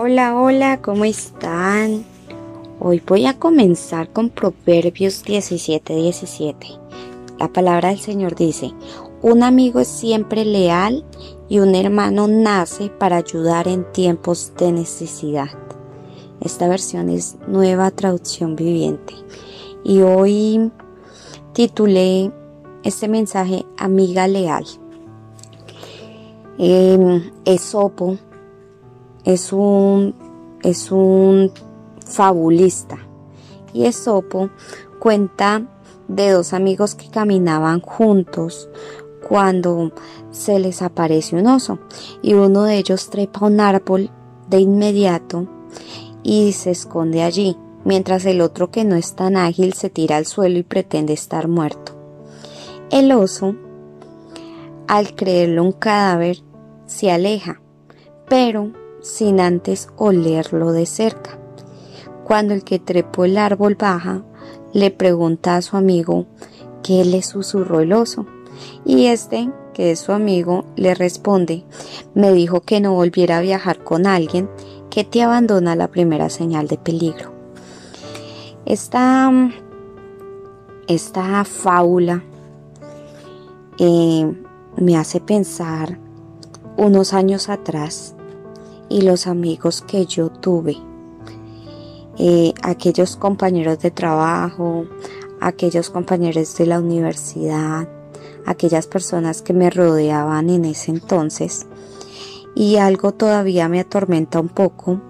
Hola, hola, ¿cómo están? Hoy voy a comenzar con Proverbios 17, 17. La palabra del Señor dice, un amigo es siempre leal y un hermano nace para ayudar en tiempos de necesidad. Esta versión es nueva traducción viviente. Y hoy titulé este mensaje Amiga Leal. Eh, Esopo es un, es un fabulista y Esopo cuenta de dos amigos que caminaban juntos cuando se les aparece un oso y uno de ellos trepa un árbol de inmediato y se esconde allí, mientras el otro que no es tan ágil se tira al suelo y pretende estar muerto. El oso, al creerlo un cadáver, se aleja, pero sin antes olerlo de cerca. Cuando el que trepó el árbol baja, le pregunta a su amigo qué le susurró el oso, y este, que es su amigo, le responde, me dijo que no volviera a viajar con alguien que te abandona la primera señal de peligro. Esta, esta fábula eh, me hace pensar unos años atrás y los amigos que yo tuve. Eh, aquellos compañeros de trabajo, aquellos compañeros de la universidad, aquellas personas que me rodeaban en ese entonces. Y algo todavía me atormenta un poco,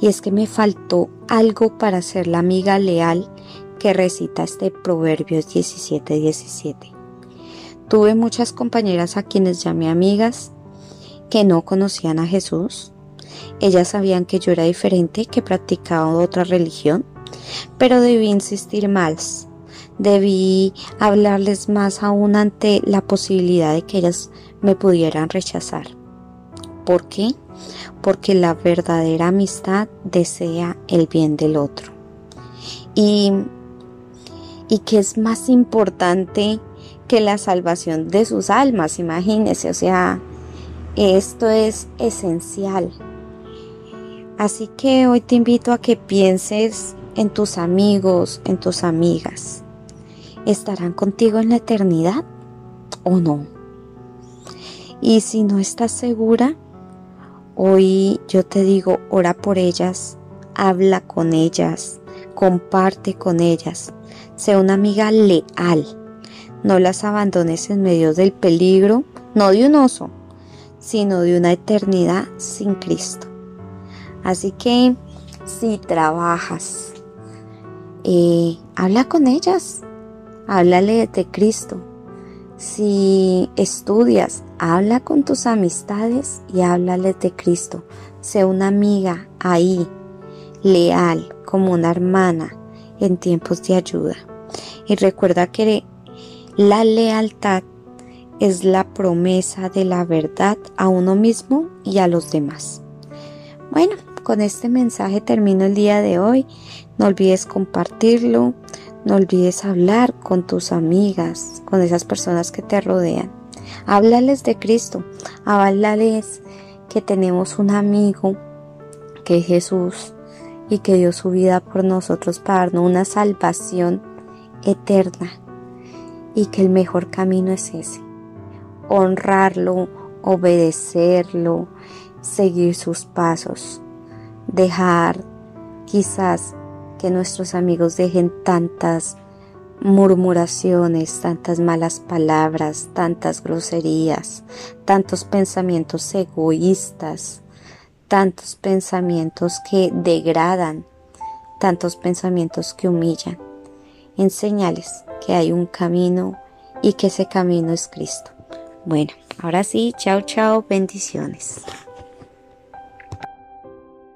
y es que me faltó algo para ser la amiga leal que recita este Proverbios 17:17. 17. Tuve muchas compañeras a quienes llamé amigas que no conocían a Jesús, ellas sabían que yo era diferente, que practicaba otra religión, pero debí insistir más. Debí hablarles más aún ante la posibilidad de que ellas me pudieran rechazar. ¿Por qué? Porque la verdadera amistad desea el bien del otro. Y, y que es más importante que la salvación de sus almas, imagínense, o sea, esto es esencial. Así que hoy te invito a que pienses en tus amigos, en tus amigas. ¿Estarán contigo en la eternidad o no? Y si no estás segura, hoy yo te digo, ora por ellas, habla con ellas, comparte con ellas, sé una amiga leal. No las abandones en medio del peligro, no de un oso, sino de una eternidad sin Cristo. Así que si trabajas, eh, habla con ellas, háblale de Cristo. Si estudias, habla con tus amistades y háblale de Cristo. Sé una amiga ahí, leal, como una hermana en tiempos de ayuda. Y recuerda que la lealtad es la promesa de la verdad a uno mismo y a los demás. Bueno, con este mensaje termino el día de hoy. No olvides compartirlo, no olvides hablar con tus amigas, con esas personas que te rodean. Háblales de Cristo, háblales que tenemos un amigo que es Jesús y que dio su vida por nosotros para darnos una salvación eterna y que el mejor camino es ese, honrarlo, obedecerlo, seguir sus pasos dejar quizás que nuestros amigos dejen tantas murmuraciones, tantas malas palabras, tantas groserías, tantos pensamientos egoístas, tantos pensamientos que degradan, tantos pensamientos que humillan. Enseñales que hay un camino y que ese camino es Cristo. Bueno, ahora sí, chao, chao, bendiciones.